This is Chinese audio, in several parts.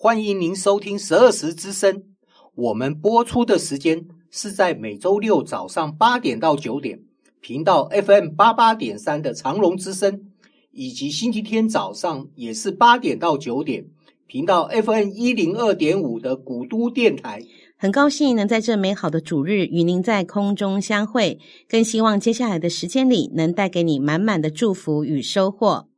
欢迎您收听十二时之声。我们播出的时间是在每周六早上八点到九点，频道 FM 八八点三的长隆之声，以及星期天早上也是八点到九点，频道 FM 一零二点五的古都电台。很高兴能在这美好的主日与您在空中相会，更希望接下来的时间里能带给你满满的祝福与收获。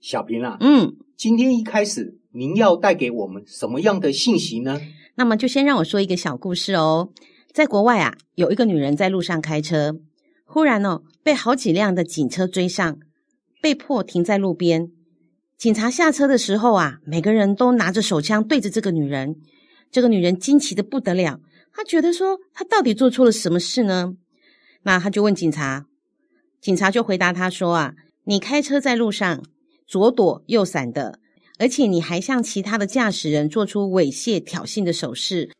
小平啊，嗯，今天一开始您要带给我们什么样的信息呢？那么就先让我说一个小故事哦。在国外啊，有一个女人在路上开车，忽然哦被好几辆的警车追上，被迫停在路边。警察下车的时候啊，每个人都拿着手枪对着这个女人。这个女人惊奇的不得了，她觉得说她到底做错了什么事呢？那她就问警察，警察就回答她说啊，你开车在路上。左躲右闪的，而且你还向其他的驾驶人做出猥亵挑衅的手势，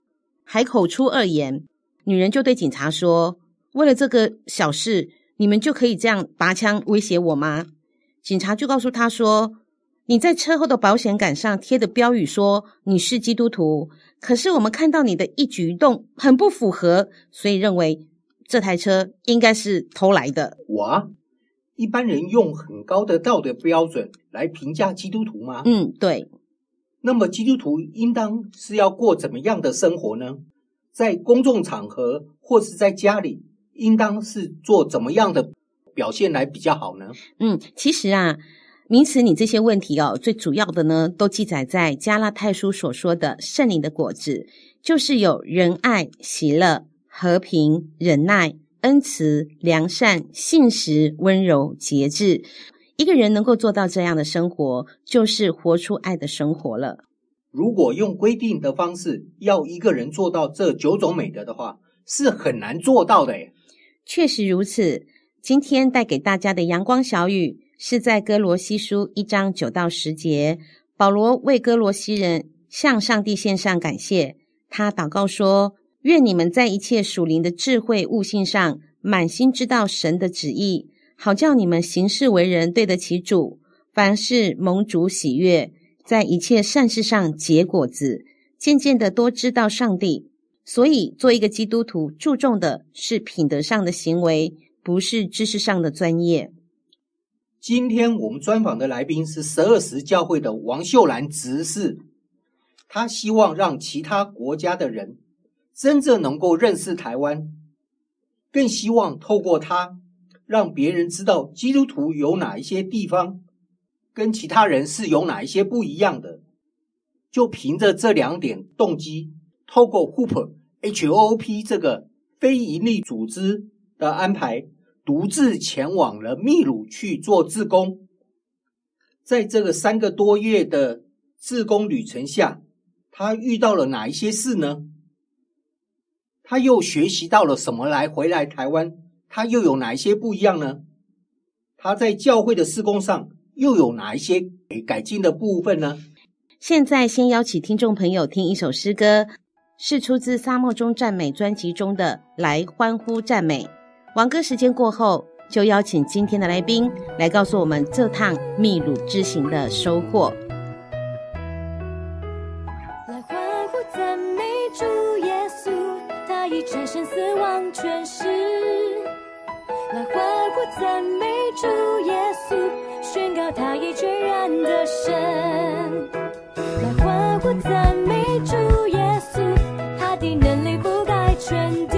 还口出恶言。女人就对警察说：“为了这个小事，你们就可以这样拔枪威胁我吗？”警察就告诉他说：“你在车后的保险杆上贴的标语说你是基督徒，可是我们看到你的一举一动很不符合，所以认为这台车应该是偷来的。”我！一般人用很高的道德标准来评价基督徒吗？嗯，对。那么基督徒应当是要过怎么样的生活呢？在公众场合或是在家里，应当是做怎么样的表现来比较好呢？嗯，其实啊，名词你这些问题哦，最主要的呢，都记载在加拉太书所说的圣灵的果子，就是有仁爱、喜乐、和平、忍耐。恩慈、良善、信实、温柔、节制，一个人能够做到这样的生活，就是活出爱的生活了。如果用规定的方式要一个人做到这九种美德的话，是很难做到的。诶，确实如此。今天带给大家的阳光小语，是在哥罗西书一章九到十节，保罗为哥罗西人向上帝献上感谢，他祷告说。愿你们在一切属灵的智慧悟性上，满心知道神的旨意，好叫你们行事为人对得起主，凡事蒙主喜悦，在一切善事上结果子，渐渐的多知道上帝。所以，做一个基督徒，注重的是品德上的行为，不是知识上的专业。今天我们专访的来宾是十二时教会的王秀兰执事，他希望让其他国家的人。真正能够认识台湾，更希望透过他，让别人知道基督徒有哪一些地方跟其他人是有哪一些不一样的。就凭着这两点动机，透过 Hope H O O P 这个非营利组织的安排，独自前往了秘鲁去做志工。在这个三个多月的志工旅程下，他遇到了哪一些事呢？他又学习到了什么来回来台湾？他又有哪一些不一样呢？他在教会的施工上又有哪一些改进的部分呢？现在先邀请听众朋友听一首诗歌，是出自《沙漠中赞美》专辑中的《来欢呼赞美》。王歌时间过后，就邀请今天的来宾来告诉我们这趟秘鲁之行的收获。赞美主耶稣，宣告他已全然的神。来欢呼赞美主耶稣，他的能力覆盖全地。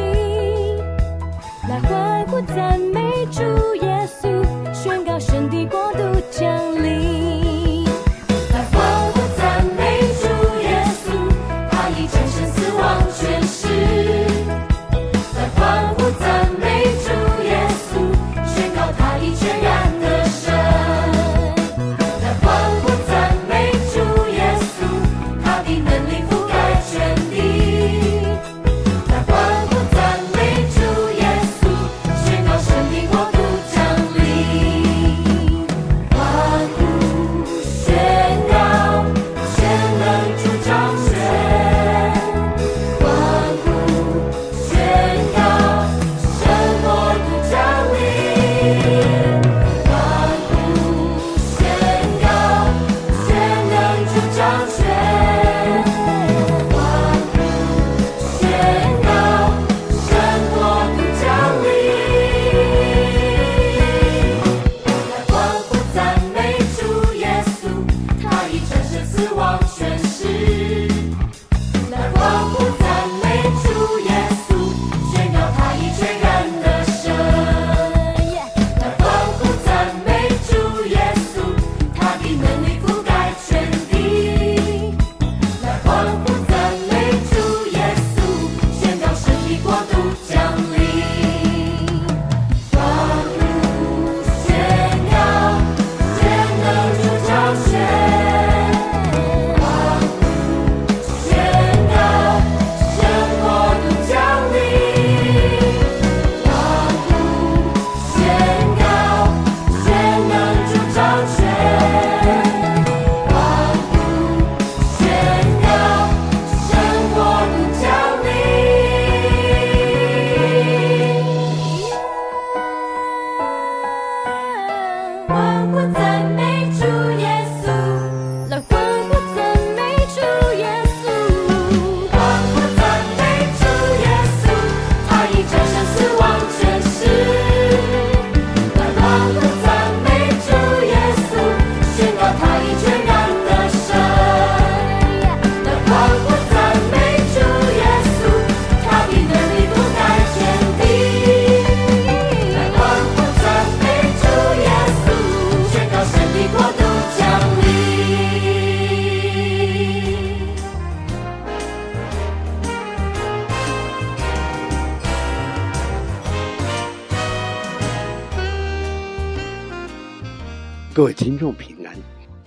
各位听众平安。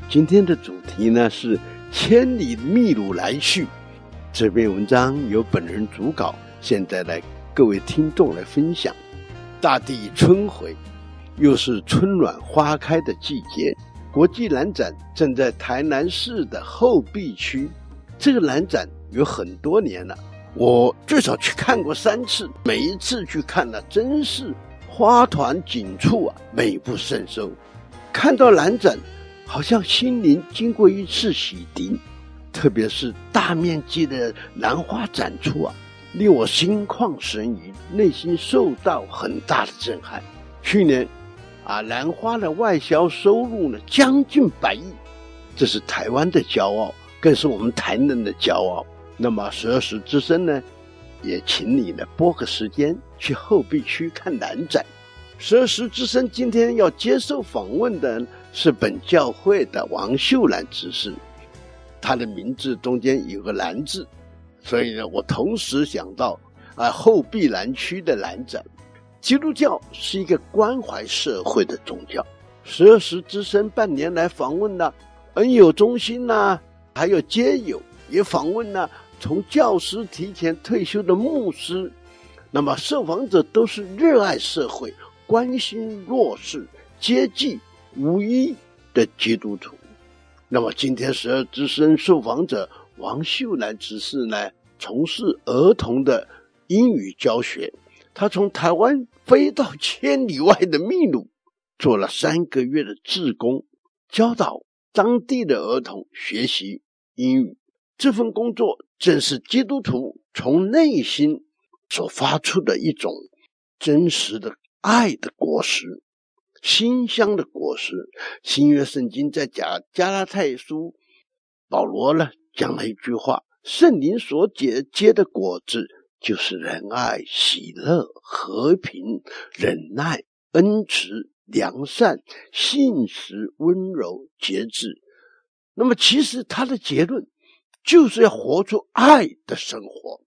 今天的主题呢是“千里秘鲁来续”。这篇文章由本人主稿，现在来各位听众来分享。大地春回，又是春暖花开的季节。国际兰展正在台南市的后壁区。这个兰展有很多年了，我最少去看过三次。每一次去看呢，真是花团锦簇啊，美不胜收。看到兰展，好像心灵经过一次洗涤。特别是大面积的兰花展出啊，令我心旷神怡，内心受到很大的震撼。去年。啊，兰花的外销收入呢，将近百亿，这是台湾的骄傲，更是我们台南的骄傲。那么十二时之声呢，也请你呢拨个时间去后壁区看兰展。十二时之声今天要接受访问的是本教会的王秀兰执事，他的名字中间有个兰字，所以呢，我同时想到啊后壁兰区的兰展。基督教是一个关怀社会的宗教。十二时之声半年来访问了恩友中心呐、还有街友也访问了从教师提前退休的牧师。那么受访者都是热爱社会、关心弱势、接济无依的基督徒。那么今天十二之声受访者王秀兰执事呢，从事儿童的英语教学。他从台湾飞到千里外的秘鲁，做了三个月的志工，教导当地的儿童学习英语。这份工作正是基督徒从内心所发出的一种真实的爱的果实，馨香的果实。新约圣经在加加拉太书，保罗呢讲了一句话：圣灵所结结的果子。就是仁爱、喜乐、和平、忍耐、恩慈、良善、信实、温柔、节制。那么，其实他的结论就是要活出爱的生活。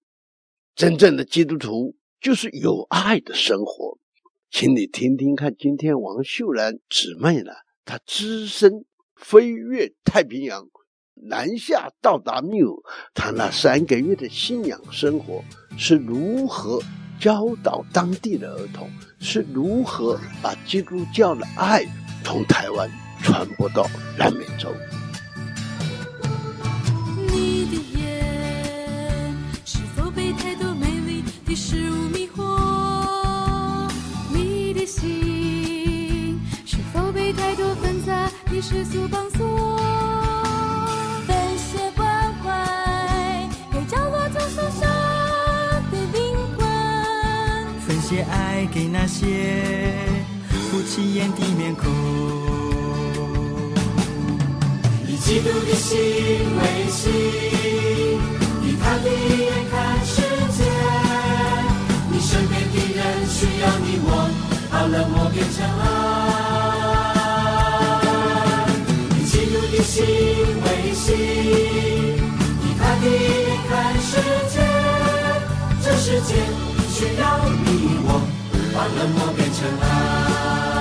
真正的基督徒就是有爱的生活。请你听听看，今天王秀兰姊妹呢，她只身飞越太平洋。南下到达秘鲁，她那三个月的信仰生活是如何教导当地的儿童？是如何把基督教的爱从台湾传播到南美洲？你的眼是否被太多美丽的事物迷惑？心是否被太多纷杂的世俗绑锁？爱给那些不起眼的面孔，以基督的心为心，以他的眼看世界。你身边的人需要你我，把冷漠变成爱。以基督的心为心，以看地看世界，这世界。需要你我，把冷漠变成爱。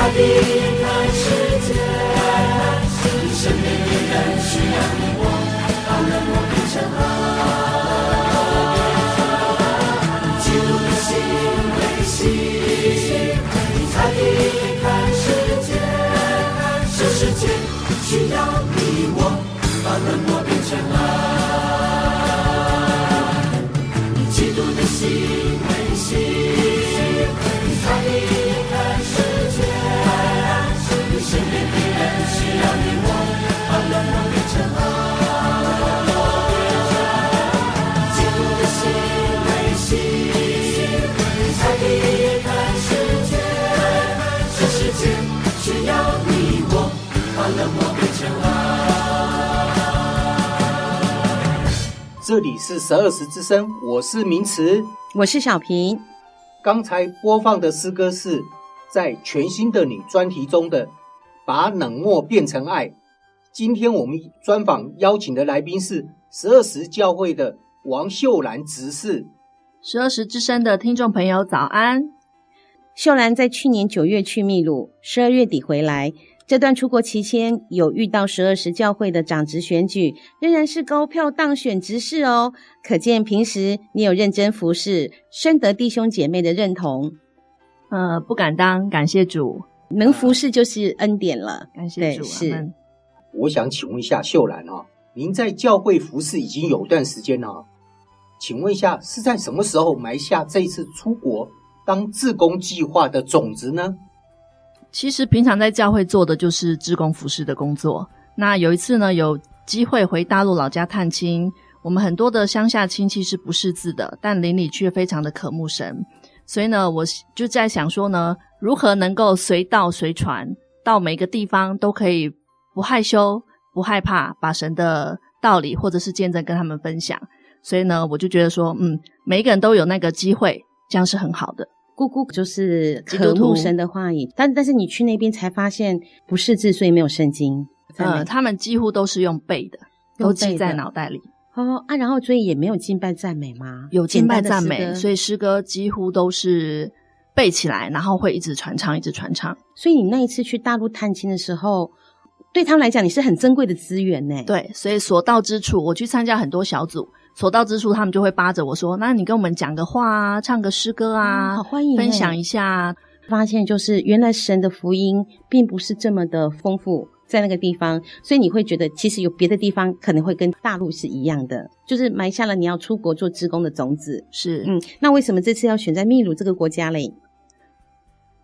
他的看世界，你身边的人需要你我把冷漠变成这里是十二时之声，我是明慈。我是小平。刚才播放的诗歌是在全新的你专题中的《把冷漠变成爱》。今天我们专访邀请的来宾是十二时教会的王秀兰执事。十二时之声的听众朋友，早安！秀兰在去年九月去秘鲁，十二月底回来。这段出国期间，有遇到十二时教会的长职选举，仍然是高票当选执事哦。可见平时你有认真服侍，深得弟兄姐妹的认同。呃，不敢当，感谢主，能服侍就是恩典了。感谢主。是。我想请问一下秀兰啊，您在教会服侍已经有段时间了，请问一下是在什么时候埋下这一次出国当自工计划的种子呢？其实平常在教会做的就是志工服饰的工作。那有一次呢，有机会回大陆老家探亲，我们很多的乡下亲戚是不识字的，但邻里却非常的渴慕神。所以呢，我就在想说呢，如何能够随道随传，到每个地方都可以不害羞、不害怕，把神的道理或者是见证跟他们分享。所以呢，我就觉得说，嗯，每一个人都有那个机会，这样是很好的。姑姑就是渴慕神的话语，但但是你去那边才发现不识字，所以没有圣经。呃，他们几乎都是用背的，都记在脑袋里。哦啊，然后所以也没有敬拜赞美吗？有敬拜赞美，所以诗歌几乎都是背起来，然后会一直传唱，一直传唱。所以你那一次去大陆探亲的时候，对他们来讲，你是很珍贵的资源呢。对，所以所到之处，我去参加很多小组，所到之处，他们就会扒着我说：“那你跟我们讲个话啊，唱个诗歌啊，好欢迎，分享一下。”发现就是原来神的福音并不是这么的丰富。在那个地方，所以你会觉得其实有别的地方可能会跟大陆是一样的，就是埋下了你要出国做职工的种子。是，嗯，那为什么这次要选在秘鲁这个国家嘞？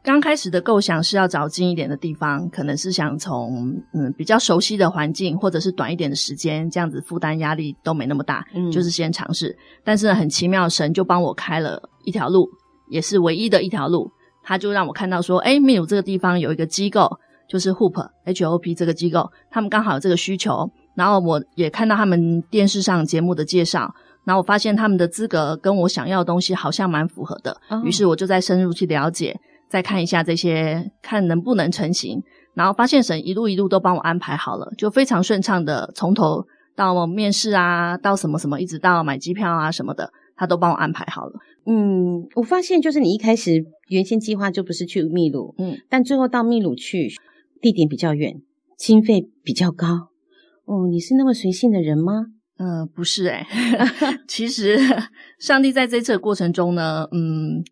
刚开始的构想是要找近一点的地方，可能是想从嗯比较熟悉的环境，或者是短一点的时间，这样子负担压力都没那么大，嗯，就是先尝试。但是呢，很奇妙，神就帮我开了一条路，也是唯一的一条路，他就让我看到说，诶，秘鲁这个地方有一个机构。就是 Hope H O P 这个机构，他们刚好有这个需求，然后我也看到他们电视上节目的介绍，然后我发现他们的资格跟我想要的东西好像蛮符合的，哦、于是我就再深入去了解，再看一下这些，看能不能成型，然后发现神一路一路都帮我安排好了，就非常顺畅的，从头到面试啊，到什么什么，一直到买机票啊什么的，他都帮我安排好了。嗯，我发现就是你一开始原先计划就不是去秘鲁，嗯，但最后到秘鲁去。地点比较远，经费比较高。哦，你是那么随性的人吗？呃，不是哎、欸、其实 上帝在这次的过程中呢，嗯，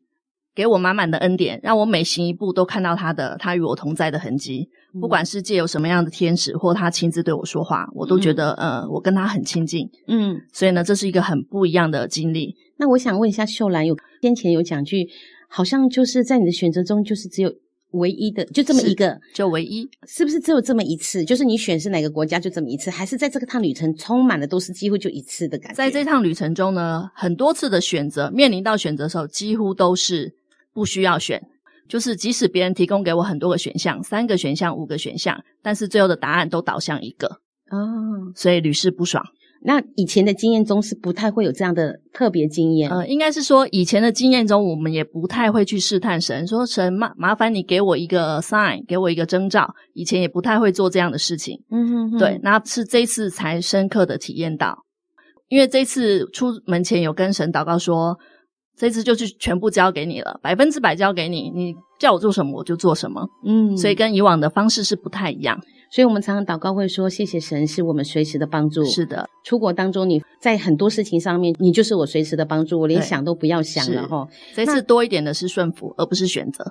给我满满的恩典，让我每行一步都看到他的他与我同在的痕迹。嗯、不管世界有什么样的天使，或他亲自对我说话，我都觉得，嗯、呃，我跟他很亲近。嗯，所以呢，这是一个很不一样的经历。那我想问一下秀兰，有先前有讲句，好像就是在你的选择中，就是只有。唯一的就这么一个，就唯一，是不是只有这么一次？就是你选是哪个国家就这么一次，还是在这个趟旅程充满了都是几乎就一次的感觉？在这趟旅程中呢，很多次的选择，面临到选择的时候，几乎都是不需要选，就是即使别人提供给我很多个选项，三个选项、五个选项，但是最后的答案都导向一个哦，所以屡试不爽。那以前的经验中是不太会有这样的特别经验。呃，应该是说以前的经验中，我们也不太会去试探神，说神麻麻烦你给我一个 sign，给我一个征兆。以前也不太会做这样的事情。嗯哼哼，对，那是这次才深刻的体验到，因为这次出门前有跟神祷告说，这次就是全部交给你了，百分之百交给你，你叫我做什么我就做什么。嗯，所以跟以往的方式是不太一样。所以我们常常祷告会说：“谢谢神，是我们随时的帮助。”是的，出国当中，你在很多事情上面，你就是我随时的帮助，我连想都不要想了哈。这次多一点的是顺服，而不是选择。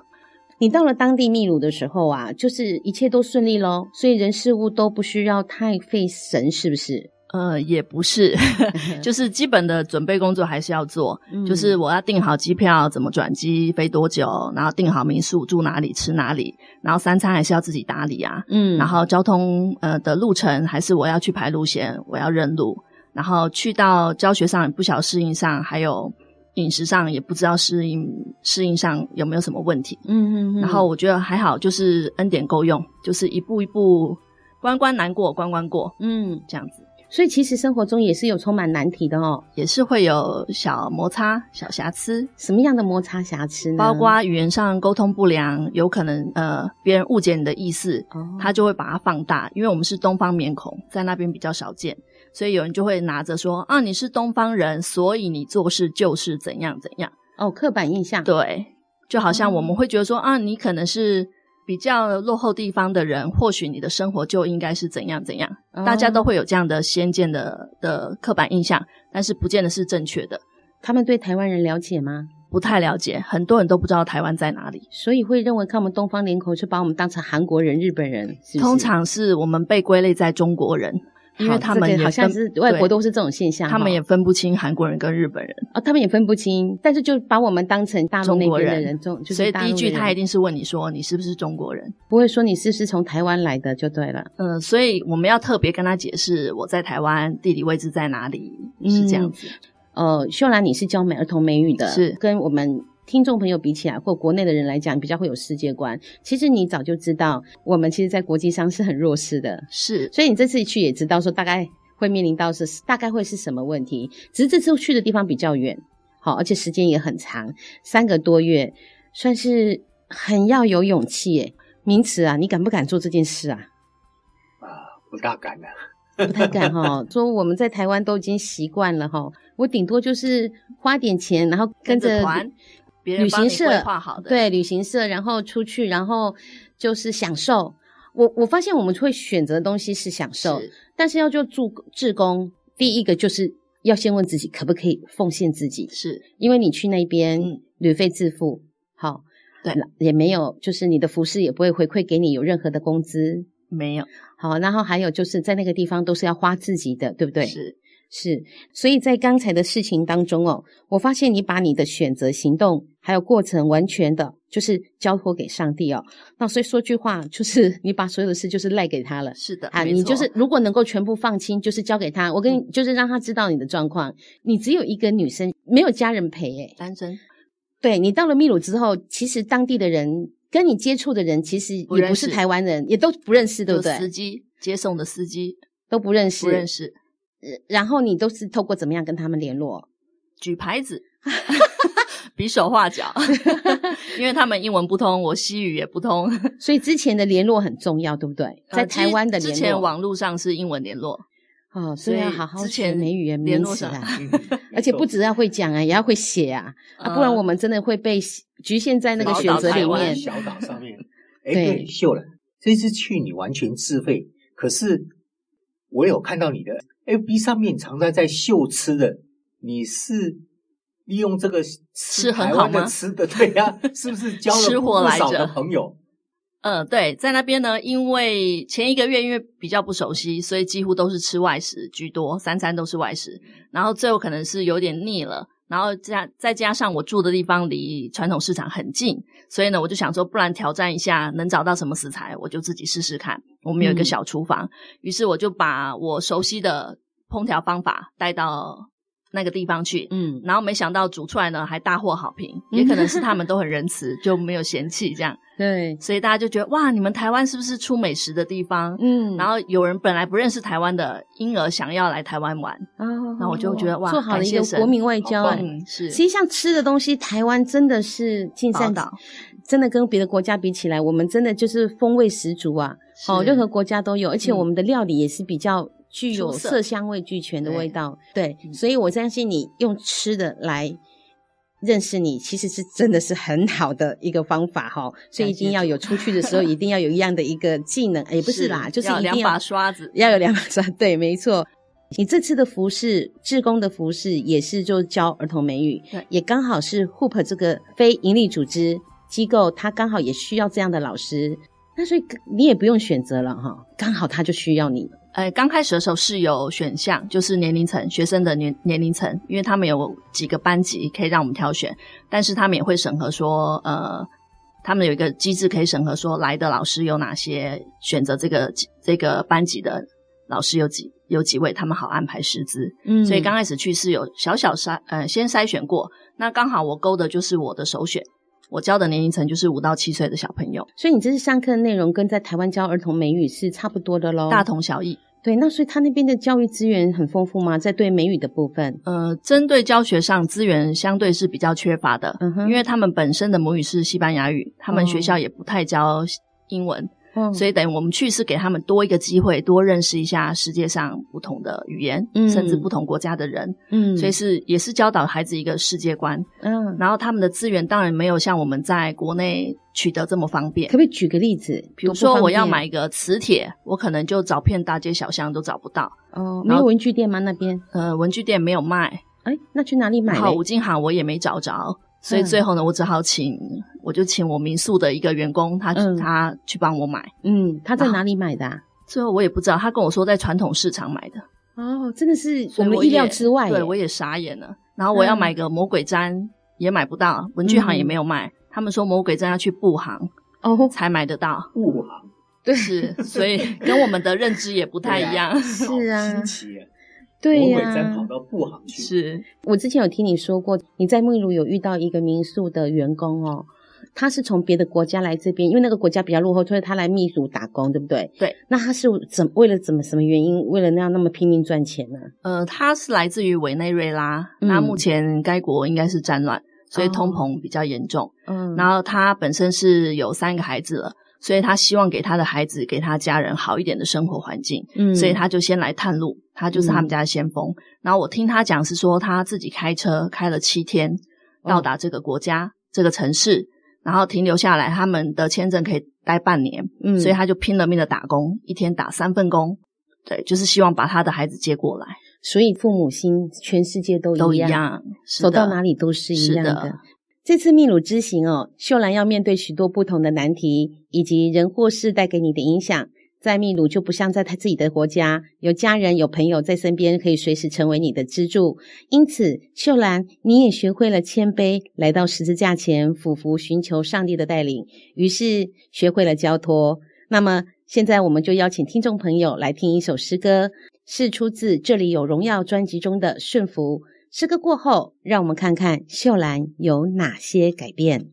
你到了当地秘鲁的时候啊，就是一切都顺利喽，所以人事物都不需要太费神，是不是？呃，也不是，就是基本的准备工作还是要做。嗯、就是我要订好机票，怎么转机，飞多久，然后订好民宿，住哪里，吃哪里，然后三餐还是要自己打理啊。嗯，然后交通呃的路程还是我要去排路线，我要认路，然后去到教学上不晓得适应上，还有饮食上也不知道适应适应上有没有什么问题。嗯嗯嗯。然后我觉得还好，就是恩典够用，就是一步一步关关难过关关过。嗯，这样子。所以其实生活中也是有充满难题的哦，也是会有小摩擦、小瑕疵。什么样的摩擦瑕疵呢？包括语言上沟通不良，有可能呃别人误解你的意思，哦、他就会把它放大。因为我们是东方面孔，在那边比较少见，所以有人就会拿着说啊，你是东方人，所以你做事就是怎样怎样。哦，刻板印象。对，就好像我们会觉得说、嗯、啊，你可能是。比较落后地方的人，或许你的生活就应该是怎样怎样，哦、大家都会有这样的先见的的刻板印象，但是不见得是正确的。他们对台湾人了解吗？不太了解，很多人都不知道台湾在哪里，所以会认为看我们东方脸孔，就把我们当成韩国人、日本人是是？通常是我们被归类在中国人。因为他们好像是外国都是这种现象，他们也分不清韩国人跟日本人哦，他们也分不清，但是就把我们当成大陆那边的人，中所以第一句他一定是问你说你是不是中国人，不会说你是不是从台湾来的就对了。嗯，所以我们要特别跟他解释我在台湾地理位置在哪里，是这样子。嗯、呃，秀兰你是教美儿童美语的，是跟我们。听众朋友比起来，或国内的人来讲，比较会有世界观。其实你早就知道，我们其实，在国际上是很弱势的。是，所以你这次去也知道，说大概会面临到是大概会是什么问题。只是这次去的地方比较远，好，而且时间也很长，三个多月，算是很要有勇气耶。名词啊，你敢不敢做这件事啊？啊，不大敢的，不太敢哈。说我们在台湾都已经习惯了哈，我顶多就是花点钱，然后跟着团。旅行社画好的对旅行社，然后出去，然后就是享受。我我发现我们会选择的东西是享受，是但是要做助志工，第一个就是要先问自己可不可以奉献自己，是因为你去那边旅费自付，好，对，也没有，就是你的服饰也不会回馈给你有任何的工资，没有，好，然后还有就是在那个地方都是要花自己的，对不对？是。是，所以在刚才的事情当中哦，我发现你把你的选择、行动还有过程完全的，就是交托给上帝哦。那所以说句话，就是 你把所有的事就是赖给他了。是的，啊，你就是如果能够全部放轻，就是交给他。我跟你、嗯、就是让他知道你的状况。你只有一个女生，没有家人陪，诶单身。对，你到了秘鲁之后，其实当地的人跟你接触的人，其实也不是台湾人，也都不认识，对不对？司机接送的司机都不认识，不认识。然后你都是透过怎么样跟他们联络？举牌子，比手画脚，因为他们英文不通，我西语也不通，所以之前的联络很重要，对不对？在台湾的联络，之前网络上是英文联络，哦，所以要好好学美语言联络起来，而且不只要会讲啊，也要会写啊，啊，不然我们真的会被局限在那个选择里面。小岛上面，哎，对，秀了，这次去你完全自费，可是我有看到你的。FB 上面常常在秀吃的，你是利用这个吃台湾的吃的，对呀、啊，是不是交了不少的朋友？嗯，对，在那边呢，因为前一个月因为比较不熟悉，所以几乎都是吃外食居多，三餐都是外食，然后最后可能是有点腻了，然后加再加上我住的地方离传统市场很近，所以呢，我就想说，不然挑战一下，能找到什么食材，我就自己试试看。我们有一个小厨房，嗯、于是我就把我熟悉的烹调方法带到那个地方去，嗯，然后没想到煮出来呢还大获好评，也可能是他们都很仁慈，就没有嫌弃这样。对，所以大家就觉得哇，你们台湾是不是出美食的地方？嗯，然后有人本来不认识台湾的，因而想要来台湾玩。哦，那我就觉得哇，做好了一个国民外交。嗯，是。实际上吃的东西，台湾真的是尽善岛，真的跟别的国家比起来，我们真的就是风味十足啊！哦，任何国家都有，而且我们的料理也是比较。具有色香味俱全的味道，对，对，所以我相信你用吃的来认识你，其实是真的是很好的一个方法哈。所以一定要有出去的时候，一定要有一样的一个技能，也不是啦，就是一定要两把刷子，要有两把刷，对，没错。你这次的服饰，志工的服饰也是就教儿童美语，也刚好是 Hoop 这个非营利组织机构，它刚好也需要这样的老师，那所以你也不用选择了哈，刚好他就需要你。呃，刚开始的时候是有选项，就是年龄层学生的年年龄层，因为他们有几个班级可以让我们挑选，但是他们也会审核说，呃，他们有一个机制可以审核说来的老师有哪些，选择这个这个班级的老师有几有几位，他们好安排师资。嗯，所以刚开始去是有小小筛呃先筛选过，那刚好我勾的就是我的首选。我教的年龄层就是五到七岁的小朋友，所以你这次上课的内容跟在台湾教儿童美语是差不多的喽，大同小异。对，那所以他那边的教育资源很丰富吗？在对美语的部分，呃，针对教学上资源相对是比较缺乏的，嗯哼，因为他们本身的母语是西班牙语，他们学校也不太教英文。哦嗯，所以等于我们去是给他们多一个机会，多认识一下世界上不同的语言，嗯，甚至不同国家的人，嗯，所以是也是教导孩子一个世界观，嗯，然后他们的资源当然没有像我们在国内取得这么方便。可不可以举个例子？比如说我要买一个磁铁，我可能就找遍大街小巷都找不到。哦，没有文具店吗？那边？呃，文具店没有卖。哎，那去哪里买？好，五金行我也没找着。所以最后呢，我只好请，我就请我民宿的一个员工，他、嗯、他去帮我买。嗯，他在哪里买的、啊？最后我也不知道，他跟我说在传统市场买的。哦，真的是我们意料之外。对，我也傻眼了。然后我要买个魔鬼毡，也买不到，文具行也没有卖。嗯、他们说魔鬼毡要去布行哦才买得到。布行，对，是，所以跟我们的认知也不太一样。是啊。新奇对呀、啊，再跑到布行去。是我之前有听你说过，你在秘鲁有遇到一个民宿的员工哦，他是从别的国家来这边，因为那个国家比较落后，所以他来秘鲁打工，对不对？对。那他是怎为了怎么什么原因，为了那样那么拼命赚钱呢？呃，他是来自于委内瑞拉，嗯、那目前该国应该是战乱，所以通膨比较严重。嗯、哦。然后他本身是有三个孩子了。所以他希望给他的孩子、给他家人好一点的生活环境，嗯，所以他就先来探路，他就是他们家的先锋。嗯、然后我听他讲是说，他自己开车开了七天到达这个国家、哦、这个城市，然后停留下来，他们的签证可以待半年，嗯，所以他就拼了命的打工，一天打三份工，对，就是希望把他的孩子接过来。所以父母心全世界都一样，都一样，走到哪里都是一样的。这次秘鲁之行哦，秀兰要面对许多不同的难题，以及人或事带给你的影响。在秘鲁就不像在他自己的国家，有家人有朋友在身边，可以随时成为你的支柱。因此，秀兰你也学会了谦卑，来到十字架前俯伏寻求上帝的带领，于是学会了交托。那么，现在我们就邀请听众朋友来听一首诗歌，是出自《这里有荣耀》专辑中的《顺服》。诗歌过后，让我们看看秀兰有哪些改变。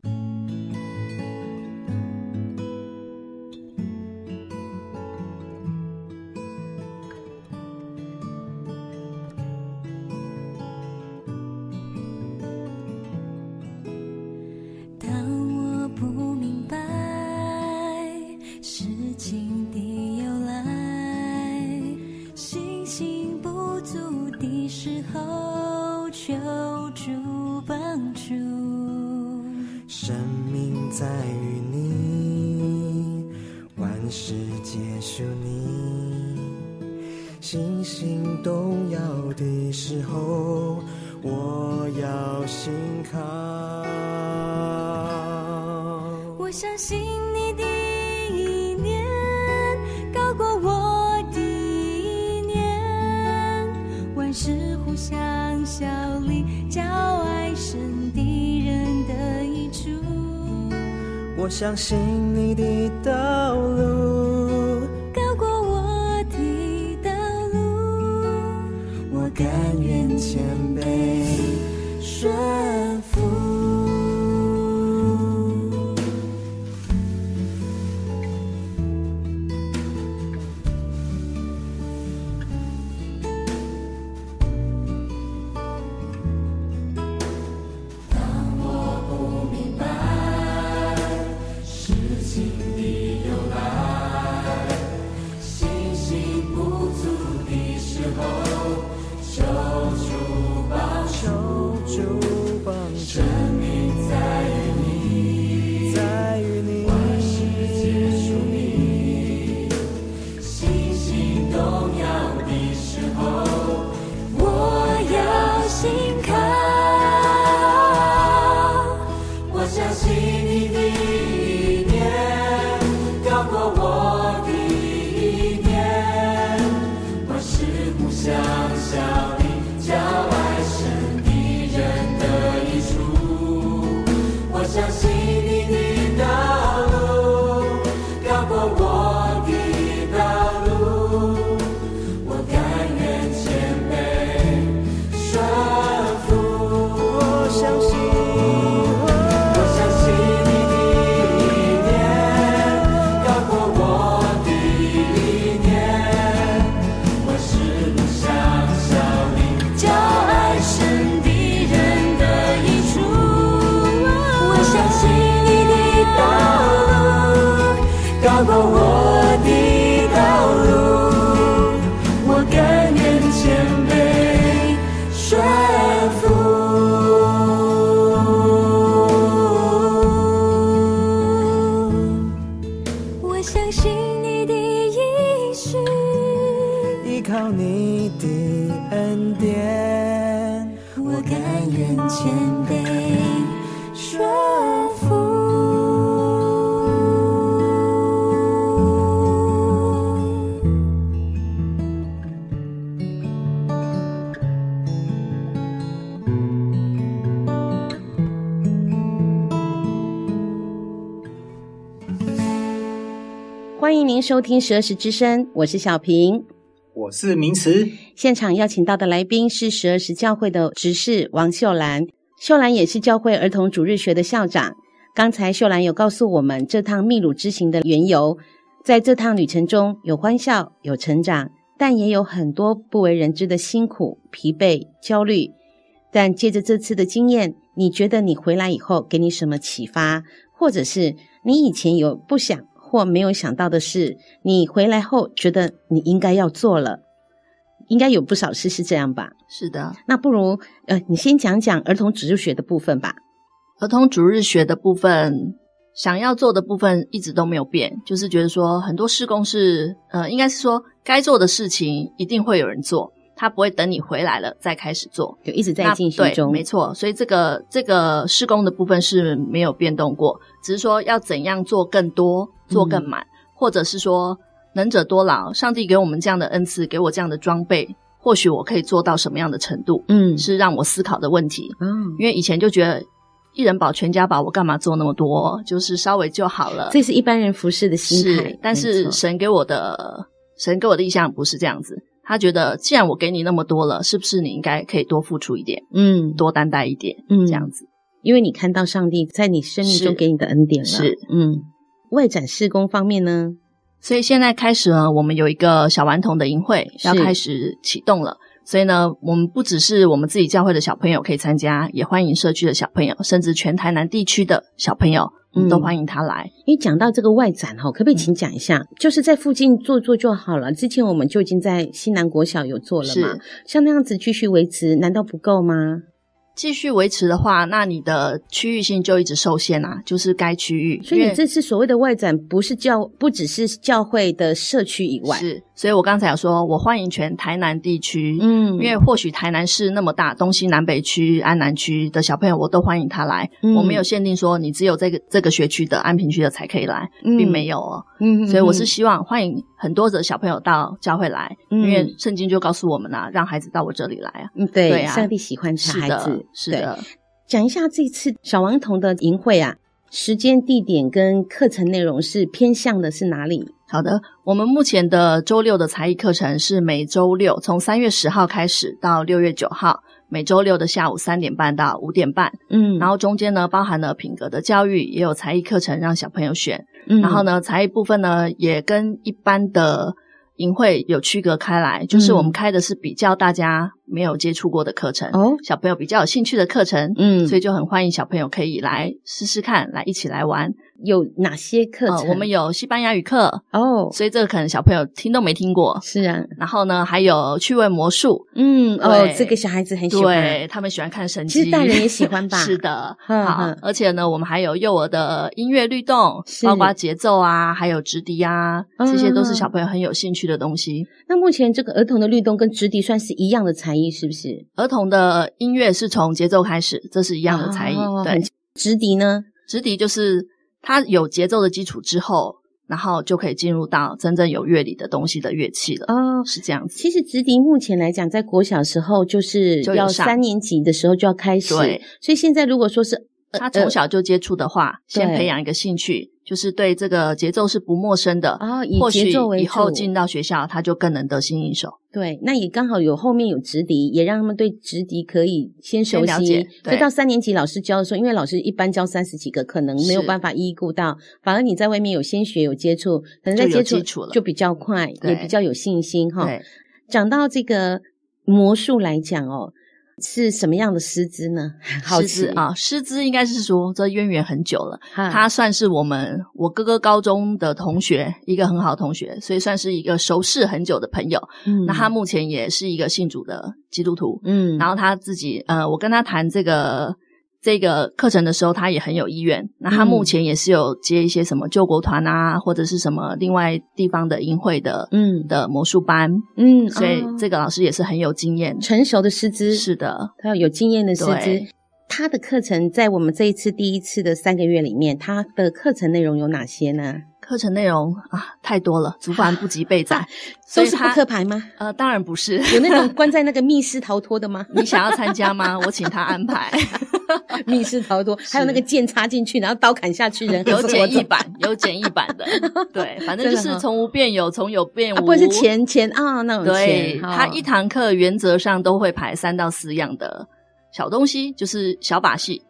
世界束你。星星动摇的时候，我要心靠。我相信。你的道路。高过我的道路，我甘愿谦卑顺收听十二时之声，我是小平。我是明慈，现场邀请到的来宾是十二时教会的执事王秀兰，秀兰也是教会儿童主日学的校长。刚才秀兰有告诉我们这趟秘鲁之行的缘由，在这趟旅程中有欢笑，有成长，但也有很多不为人知的辛苦、疲惫、焦虑。但借着这次的经验，你觉得你回来以后给你什么启发，或者是你以前有不想或没有想到的事，你回来后觉得你应该要做了？应该有不少事是这样吧？是的，那不如呃，你先讲讲儿童主日学的部分吧。儿童主日学的部分，想要做的部分一直都没有变，就是觉得说很多事工是呃，应该是说该做的事情一定会有人做，他不会等你回来了再开始做，就一直在进行中。对，没错，所以这个这个施工的部分是没有变动过，只是说要怎样做更多，做更满，嗯、或者是说能者多劳，上帝给我们这样的恩赐，给我这样的装备，或许我可以做到什么样的程度？嗯，是让我思考的问题。嗯，因为以前就觉得。一人保全家保，我干嘛做那么多？就是稍微就好了。这是一般人服侍的心态，但是神给我的神给我的意向不是这样子。他觉得，既然我给你那么多了，是不是你应该可以多付出一点？嗯，多担待一点，嗯，这样子。因为你看到上帝在你生命中给你的恩典了。是，是嗯。外展施工方面呢？所以现在开始呢，我们有一个小顽童的营会要开始启动了。所以呢，我们不只是我们自己教会的小朋友可以参加，也欢迎社区的小朋友，甚至全台南地区的小朋友，嗯，都欢迎他来。因为讲到这个外展哈，可不可以请讲一下？嗯，就是在附近做做就好了。之前我们就已经在西南国小有做了嘛，像那样子继续维持，难道不够吗？继续维持的话，那你的区域性就一直受限啊，就是该区域。所以你这次所谓的外展，不是教，不只是教会的社区以外，是。所以我刚才有说，我欢迎全台南地区，嗯，因为或许台南市那么大，东西南北区、安南区的小朋友，我都欢迎他来。嗯，我没有限定说你只有这个这个学区的安平区的才可以来，嗯，并没有哦。嗯，所以我是希望欢迎很多的小朋友到教会来，嗯，因为圣经就告诉我们啊，让孩子到我这里来啊。嗯，对，对啊，上帝喜欢他孩子。是的，是的。讲一下这次小王童的营会啊，时间、地点跟课程内容是偏向的是哪里？好的，我们目前的周六的才艺课程是每周六，从三月十号开始到六月九号，每周六的下午三点半到五点半。嗯，然后中间呢包含了品格的教育，也有才艺课程让小朋友选。嗯，然后呢才艺部分呢也跟一般的营会有区隔开来，就是我们开的是比较大家没有接触过的课程哦，小朋友比较有兴趣的课程。嗯，所以就很欢迎小朋友可以来试试看，来一起来玩。有哪些课程？呃，我们有西班牙语课哦，所以这个可能小朋友听都没听过。是啊，然后呢，还有趣味魔术，嗯，哦，这个小孩子很喜欢，对，他们喜欢看神奇，其实大人也喜欢吧？是的，好，而且呢，我们还有幼儿的音乐律动，包括节奏啊，还有直笛啊，这些都是小朋友很有兴趣的东西。那目前这个儿童的律动跟直笛算是一样的才艺，是不是？儿童的音乐是从节奏开始，这是一样的才艺。对，直笛呢？直笛就是。它有节奏的基础之后，然后就可以进入到真正有乐理的东西的乐器了。哦，是这样子。其实直笛目前来讲，在国小时候就是要三年级的时候就要开始。对，所以现在如果说是他从小就接触的话，呃、先培养一个兴趣。就是对这个节奏是不陌生的啊，以节奏为主，以后进到学校，他就更能得心应手。对，那也刚好有后面有直笛，也让他们对直笛可以先熟悉。所以到三年级老师教的时候，因为老师一般教三十几个，可能没有办法一一顾到，反而你在外面有先学有接触，可能在接触就比较快，也比较有信心哈。讲到这个魔术来讲哦。是什么样的师资呢？师资啊，师资应该是说这渊源很久了。他算是我们我哥哥高中的同学，一个很好的同学，所以算是一个熟识很久的朋友。嗯，那他目前也是一个信主的基督徒。嗯，然后他自己呃，我跟他谈这个。这个课程的时候，他也很有意愿。那他目前也是有接一些什么救国团啊，或者是什么另外地方的营会的，嗯，的魔术班，嗯，所以这个老师也是很有经验、成熟的师资。是的，他要有经验的师资。他的课程在我们这一次第一次的三个月里面，他的课程内容有哪些呢？课程内容啊，太多了，族繁不及备载，都是扑克牌吗？呃，当然不是，有那种 关在那个密室逃脱的吗？你想要参加吗？我请他安排 密室逃脱，还有那个剑插进去，然后刀砍下去人，有简易版，有简易版的，对，反正就是从无变有，从有变无，不会是钱钱啊那种钱。对，他一堂课原则上都会排三到四样的小东西，就是小把戏。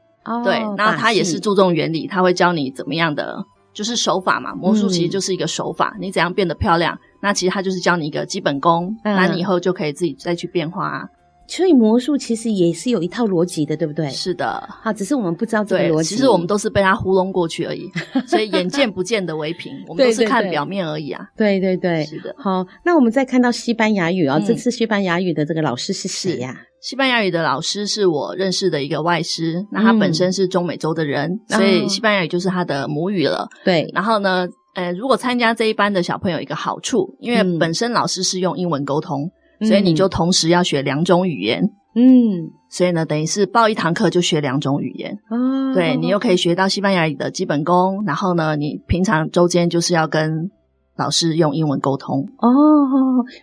对，那他也是注重原理，他会教你怎么样的。就是手法嘛，魔术其实就是一个手法，嗯、你怎样变得漂亮，那其实它就是教你一个基本功，嗯、那你以后就可以自己再去变化啊。所以魔术其实也是有一套逻辑的，对不对？是的，好，只是我们不知道这个逻辑。其实我们都是被他糊弄过去而已，所以眼见不见的为凭，我们都是看表面而已啊。对对对，是的。好，那我们再看到西班牙语啊、哦，嗯、这次西班牙语的这个老师是谁呀？西班牙语的老师是我认识的一个外师，那他本身是中美洲的人，嗯、所以西班牙语就是他的母语了。对，然后呢，呃，如果参加这一班的小朋友，一个好处，因为本身老师是用英文沟通，嗯、所以你就同时要学两种语言。嗯，所以呢，等于是报一堂课就学两种语言哦。对，你又可以学到西班牙语的基本功，然后呢，你平常周间就是要跟老师用英文沟通哦。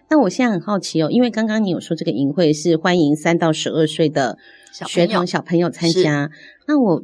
那我现在很好奇哦，因为刚刚你有说这个营会是欢迎三到十二岁的学童小朋友参加，那我。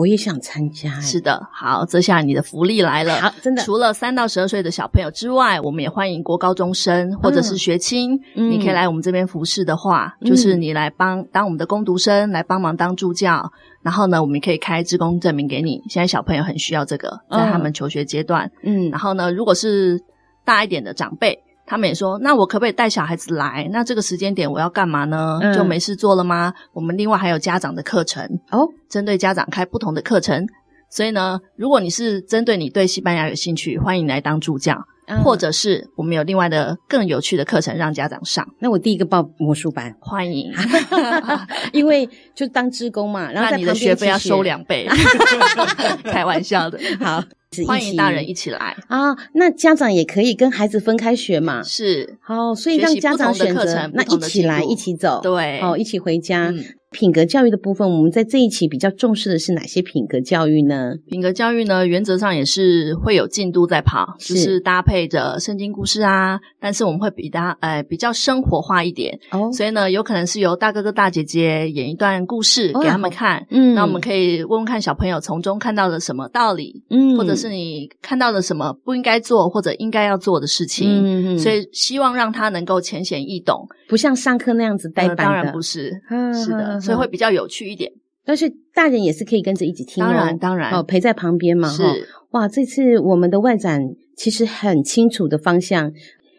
我也想参加，是的，好，这下你的福利来了，好，真的。除了三到十二岁的小朋友之外，我们也欢迎国高中生或者是学青，嗯、你可以来我们这边服侍的话，嗯、就是你来帮当我们的工读生，来帮忙当助教，然后呢，我们可以开职工证明给你。现在小朋友很需要这个，在他们求学阶段，嗯，然后呢，如果是大一点的长辈。他们也说：“那我可不可以带小孩子来？那这个时间点我要干嘛呢？嗯、就没事做了吗？我们另外还有家长的课程哦，针对家长开不同的课程。所以呢，如果你是针对你对西班牙有兴趣，欢迎来当助教，嗯、或者是我们有另外的更有趣的课程让家长上。那我第一个报魔术班，欢迎，因为就当职工嘛，然后那你的学费要收两倍，开玩笑的，好。”欢迎大人一起来啊！那家长也可以跟孩子分开学嘛？是，好，所以让家长选择，那一起来，一起走，对，哦，一起回家。品格教育的部分，我们在这一期比较重视的是哪些品格教育呢？品格教育呢，原则上也是会有进度在跑，是。就是搭配着圣经故事啊，但是我们会比较呃比较生活化一点，哦，所以呢，有可能是由大哥哥大姐姐演一段故事给他们看，嗯，那我们可以问问看小朋友从中看到了什么道理，嗯，或者是你看到了什么不应该做或者应该要做的事情，嗯嗯，所以希望让他能够浅显易懂，不像上课那样子呆板的，呃，当然不是，啊、是的，所以会比较有趣一点。但是大人也是可以跟着一起听哦，当然当然哦，陪在旁边嘛，是哇，这次我们的外展其实很清楚的方向，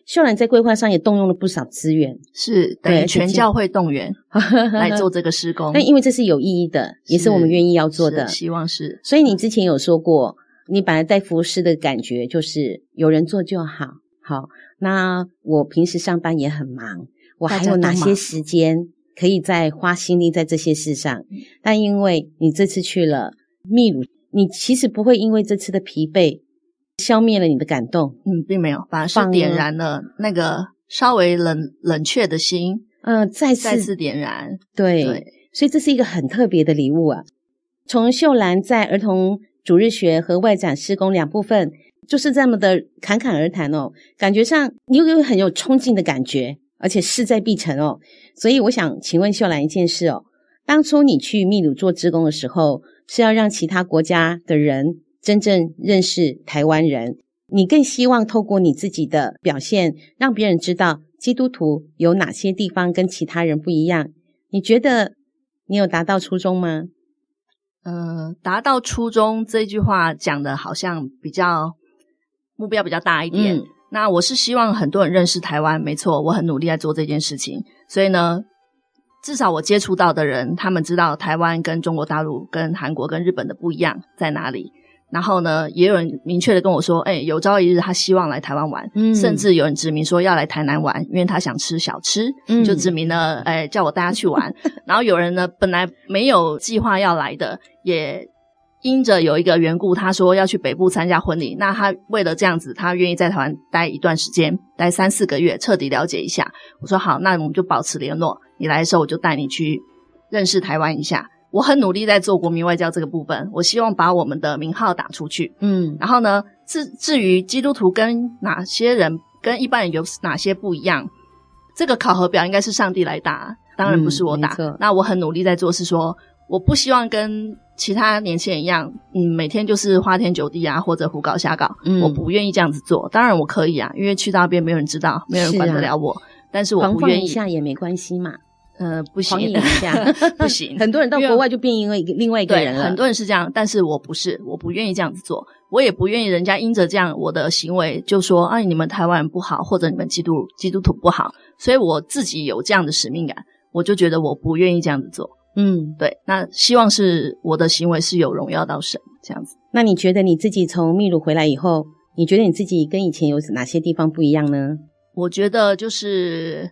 秀兰在规划上也动用了不少资源，是对全教会动员 来做这个施工。但因为这是有意义的，也是我们愿意要做的，希望是。所以你之前有说过，你本来带服饰的感觉就是有人做就好，好。那我平时上班也很忙，我还有哪些时间？可以再花心力在这些事上，但因为你这次去了秘鲁，你其实不会因为这次的疲惫消灭了你的感动，嗯，并没有，反而是点燃了那个稍微冷冷却的心，嗯、呃，再次再次点燃，对，对，所以这是一个很特别的礼物啊。从秀兰在儿童主日学和外展施工两部分，就是这么的侃侃而谈哦，感觉上你又有很有冲劲的感觉。而且势在必成哦，所以我想请问秀兰一件事哦，当初你去秘鲁做志工的时候，是要让其他国家的人真正认识台湾人，你更希望透过你自己的表现，让别人知道基督徒有哪些地方跟其他人不一样？你觉得你有达到初衷吗？呃，达到初衷这句话讲的好像比较目标比较大一点。嗯那我是希望很多人认识台湾，没错，我很努力在做这件事情。所以呢，至少我接触到的人，他们知道台湾跟中国大陆、跟韩国、跟日本的不一样在哪里。然后呢，也有人明确的跟我说，哎，有朝一日他希望来台湾玩，嗯，甚至有人指明说要来台南玩，因为他想吃小吃，嗯，就指明了，哎，叫我带他去玩。然后有人呢，本来没有计划要来的，也。因着有一个缘故，他说要去北部参加婚礼。那他为了这样子，他愿意在台湾待一段时间，待三四个月，彻底了解一下。我说好，那我们就保持联络。你来的时候，我就带你去认识台湾一下。我很努力在做国民外交这个部分，我希望把我们的名号打出去。嗯，然后呢，至至于基督徒跟哪些人跟一般人有哪些不一样，这个考核表应该是上帝来打，当然不是我打。嗯，那我很努力在做，是说我不希望跟。其他年轻人一样，嗯，每天就是花天酒地啊，或者胡搞瞎搞。嗯，我不愿意这样子做。当然我可以啊，因为去到那边没有人知道，没有人管得了我。啊、但是我不愿意。一下也没关系嘛。呃，不行，一下 不行。很多人到国外就变因为另外一个人了。对，很多人是这样，但是我不是，我不愿意这样子做。我也不愿意人家因着这样我的行为就说，哎、啊，你们台湾人不好，或者你们基督基督徒不好。所以我自己有这样的使命感，我就觉得我不愿意这样子做。嗯，对，那希望是我的行为是有荣耀到神这样子。那你觉得你自己从秘鲁回来以后，你觉得你自己跟以前有哪些地方不一样呢？我觉得就是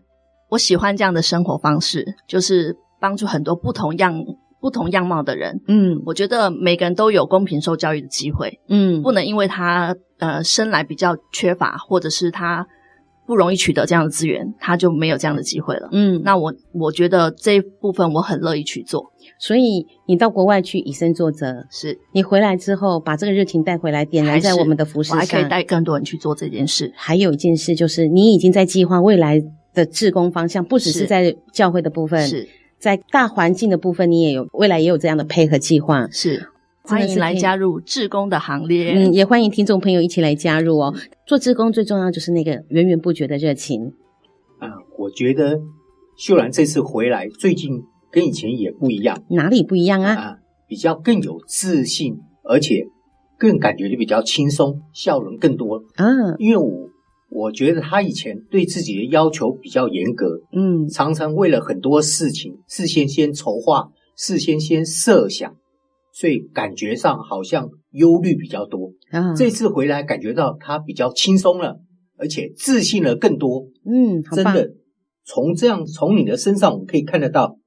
我喜欢这样的生活方式，就是帮助很多不同样、不同样貌的人。嗯，我觉得每个人都有公平受教育的机会。嗯，不能因为他呃生来比较缺乏，或者是他。不容易取得这样的资源，他就没有这样的机会了。嗯，那我我觉得这一部分我很乐意去做。所以你到国外去以身作则，是你回来之后把这个热情带回来，点燃在我们的服饰上，我还可以带更多人去做这件事。还有一件事就是，你已经在计划未来的志工方向，不只是在教会的部分，是在大环境的部分，你也有未来也有这样的配合计划。是。欢迎来加入志工的行列，嗯，也欢迎听众朋友一起来加入哦。做志工最重要就是那个源源不绝的热情啊！我觉得秀兰这次回来，最近跟以前也不一样，哪里不一样啊？啊，比较更有自信，而且更感觉就比较轻松，笑容更多啊。因为我我觉得他以前对自己的要求比较严格，嗯，常常为了很多事情事先先筹划，事先先设想。所以感觉上好像忧虑比较多。啊，这次回来感觉到他比较轻松了，而且自信了更多。嗯，真的，从这样从你的身上我们可以看得到，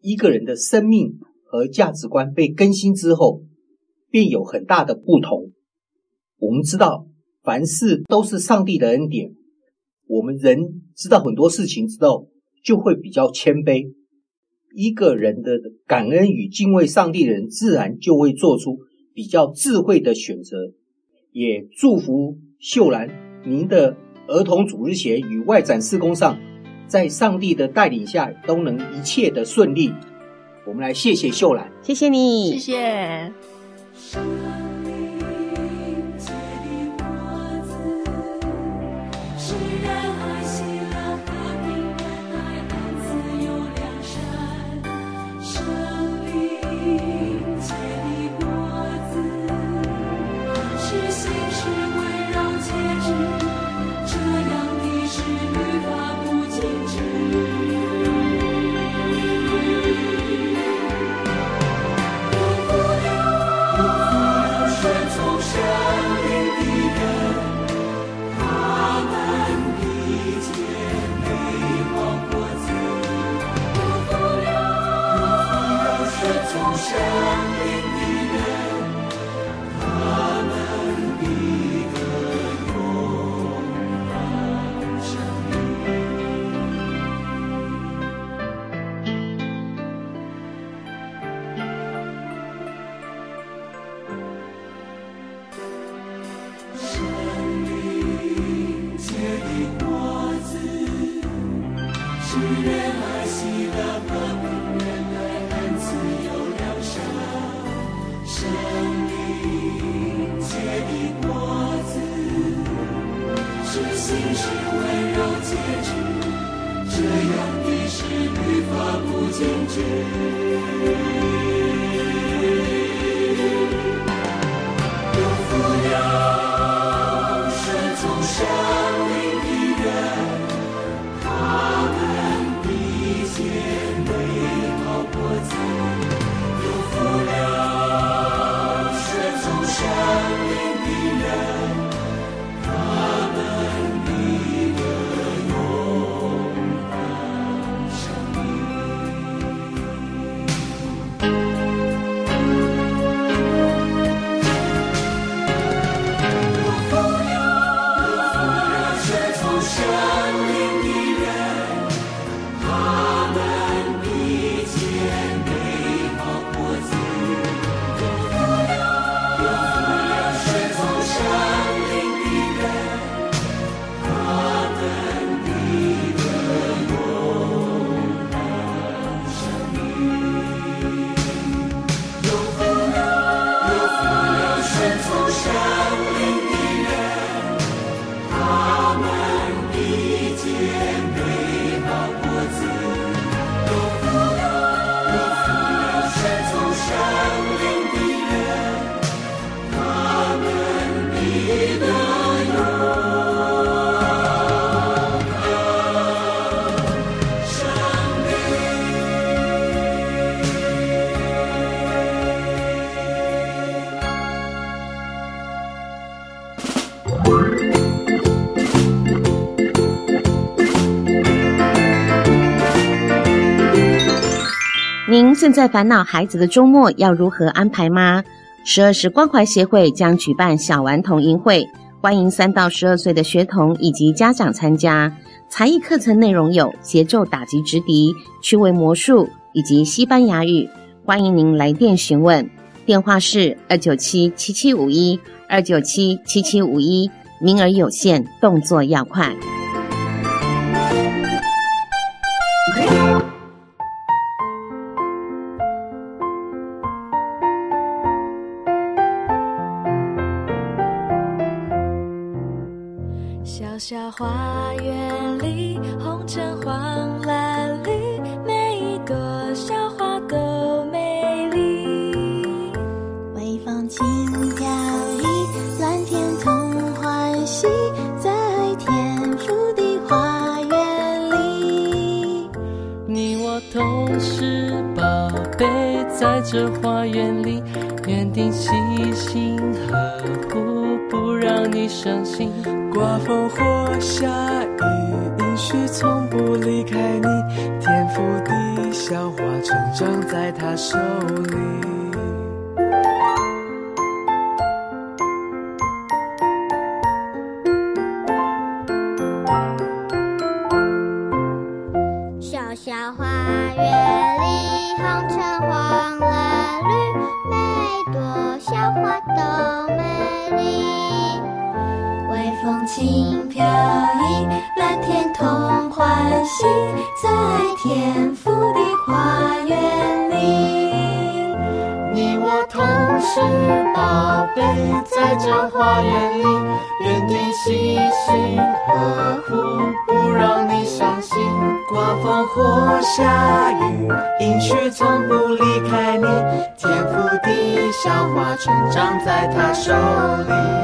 一个人的生命和价值观被更新之后，便有很大的不同。我们知道凡事都是上帝的恩典，我们人知道很多事情之后就会比较谦卑。一个人的感恩与敬畏上帝的人，自然就会做出比较智慧的选择。也祝福秀兰，您的儿童主日学与外展施工上，在上帝的带领下，都能一切的顺利。我们来谢谢秀兰，谢谢你，谢谢。您在烦恼孩子的周末要如何安排吗？十二时关怀协会将举办小顽童营会，欢迎三到十二岁的学童以及家长参加。才艺课程内容有节奏打击直笛、趣味魔术以及西班牙语。欢迎您来电询问，电话是二九七七七五一二九七七七五一，名额有限，动作要快。宝贝，在这花园里，园丁细心呵护，不让你伤心。刮风或下雨，应许从不离开你。天赋地小花，成长在他手里。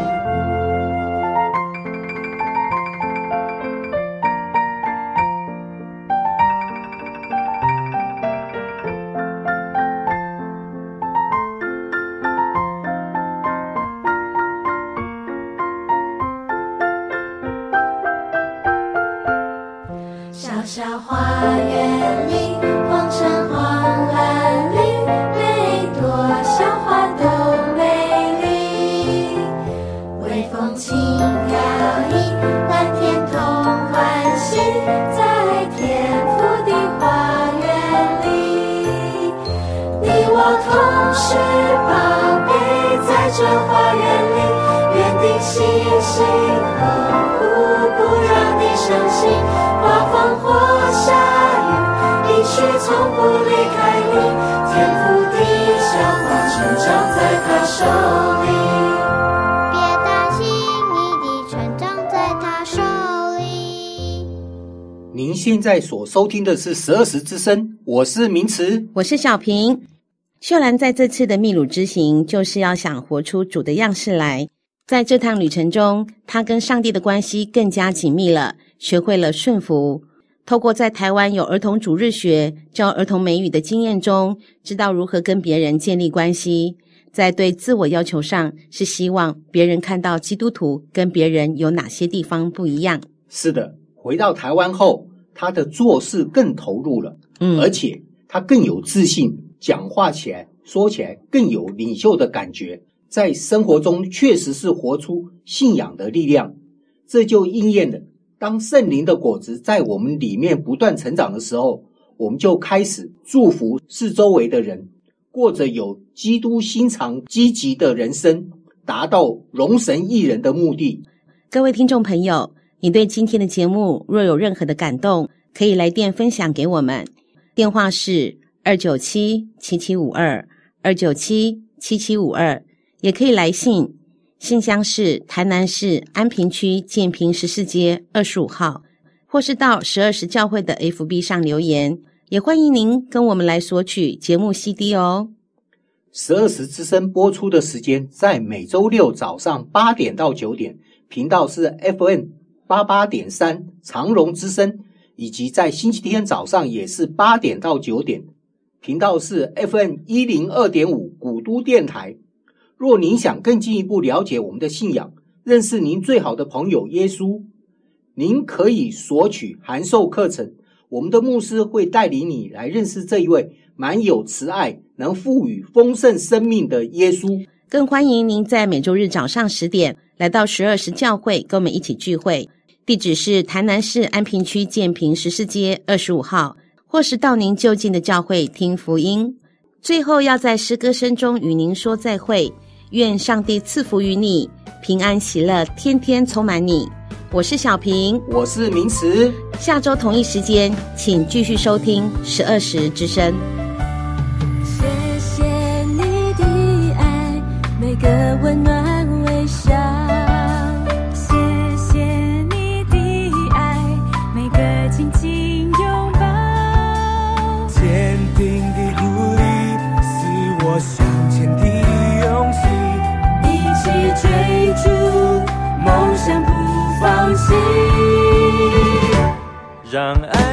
所收听的是十二时之声，我是明慈，我是小平。秀兰在这次的秘鲁之行，就是要想活出主的样式来。在这趟旅程中，她跟上帝的关系更加紧密了，学会了顺服。透过在台湾有儿童主日学教儿童美语的经验中，知道如何跟别人建立关系。在对自我要求上，是希望别人看到基督徒跟别人有哪些地方不一样。是的，回到台湾后。他的做事更投入了，嗯，而且他更有自信，讲话起来、说起来更有领袖的感觉，在生活中确实是活出信仰的力量。这就应验了，当圣灵的果子在我们里面不断成长的时候，我们就开始祝福四周围的人，过着有基督心肠、积极的人生，达到荣神益人的目的。各位听众朋友。你对今天的节目若有任何的感动，可以来电分享给我们，电话是二九七七七五二二九七七七五二，也可以来信，信箱是台南市安平区建平十四街二十五号，或是到十二时教会的 FB 上留言，也欢迎您跟我们来索取节目 CD 哦。十二时之声播出的时间在每周六早上八点到九点，频道是 FN。八八点三长荣之声，以及在星期天早上也是八点到九点，频道是 FM 一零二点五古都电台。若您想更进一步了解我们的信仰，认识您最好的朋友耶稣，您可以索取函授课程。我们的牧师会带领你来认识这一位满有慈爱、能赋予丰盛生命的耶稣。更欢迎您在每周日早上十点来到十二时教会，跟我们一起聚会。地址是台南市安平区建平十四街二十五号，或是到您就近的教会听福音。最后要在诗歌声中与您说再会，愿上帝赐福于你，平安喜乐天天充满你。我是小平，我是明慈。下周同一时间，请继续收听十二时之声。谢谢你的爱，每个温暖。让爱